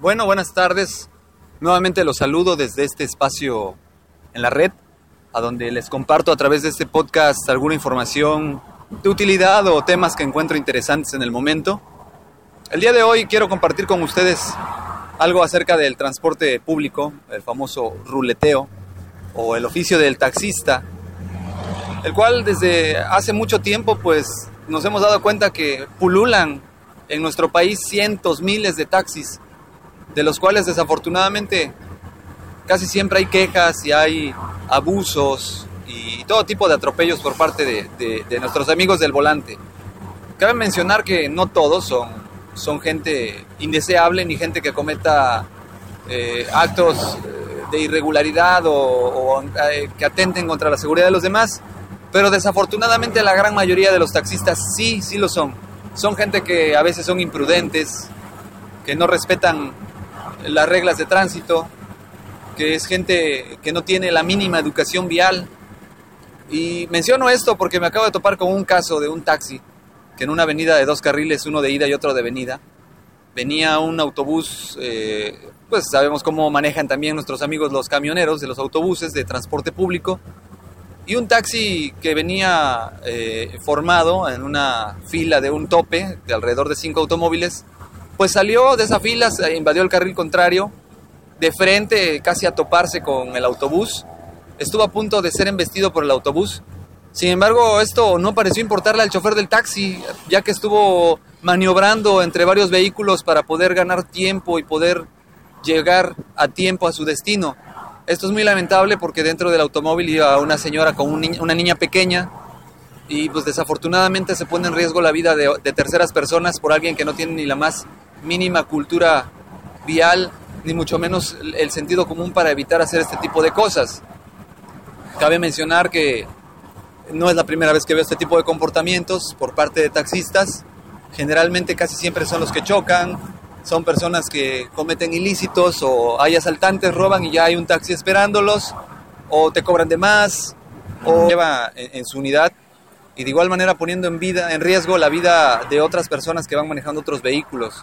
Bueno, buenas tardes. Nuevamente los saludo desde este espacio en la red, a donde les comparto a través de este podcast alguna información de utilidad o temas que encuentro interesantes en el momento. El día de hoy quiero compartir con ustedes algo acerca del transporte público, el famoso ruleteo o el oficio del taxista, el cual desde hace mucho tiempo pues nos hemos dado cuenta que pululan en nuestro país cientos, miles de taxis de los cuales desafortunadamente casi siempre hay quejas y hay abusos y todo tipo de atropellos por parte de, nuestros amigos del volante. Cabe mencionar que no todos son, son gente indeseable ni gente que cometa eh, actos eh, de irregularidad o, eh, que atenten contra la seguridad de los demás, pero desafortunadamente la gran mayoría de los taxistas sí, sí lo son. Son gente que a veces son imprudentes, que no respetan las reglas de tránsito, que es gente que no tiene la mínima educación vial. Y menciono esto porque me acabo de topar con un caso de un taxi que en una avenida de dos carriles, uno de ida y otro de venida, venía un autobús, eh, pues sabemos cómo manejan también nuestros amigos los camioneros de los autobuses de transporte público, y un taxi que venía eh, formado en una fila de un tope de alrededor de cinco automóviles, pues salió de esa fila, invadió el carril contrario, de frente, casi a toparse con el autobús. Estuvo a punto de ser embestido por el autobús. Sin embargo, esto no pareció importarle al chofer del taxi, ya que estuvo maniobrando entre varios vehículos para poder ganar tiempo y poder llegar a tiempo a su destino. Esto es muy lamentable porque dentro del automóvil iba una señora con una niña pequeña y pues desafortunadamente se pone en riesgo la vida de terceras personas por alguien que no tiene ni la más mínima cultura vial, ni mucho menos el sentido común para evitar hacer este tipo de cosas. Cabe mencionar que no es la primera vez que veo este tipo de comportamientos por parte de taxistas. Generalmente casi siempre son los que chocan, son personas que cometen ilícitos o hay asaltantes, roban y ya hay un taxi esperándolos, o te cobran de más, o lleva en, su unidad y de igual manera poniendo en, vida, en riesgo la vida de otras personas que van manejando otros vehículos.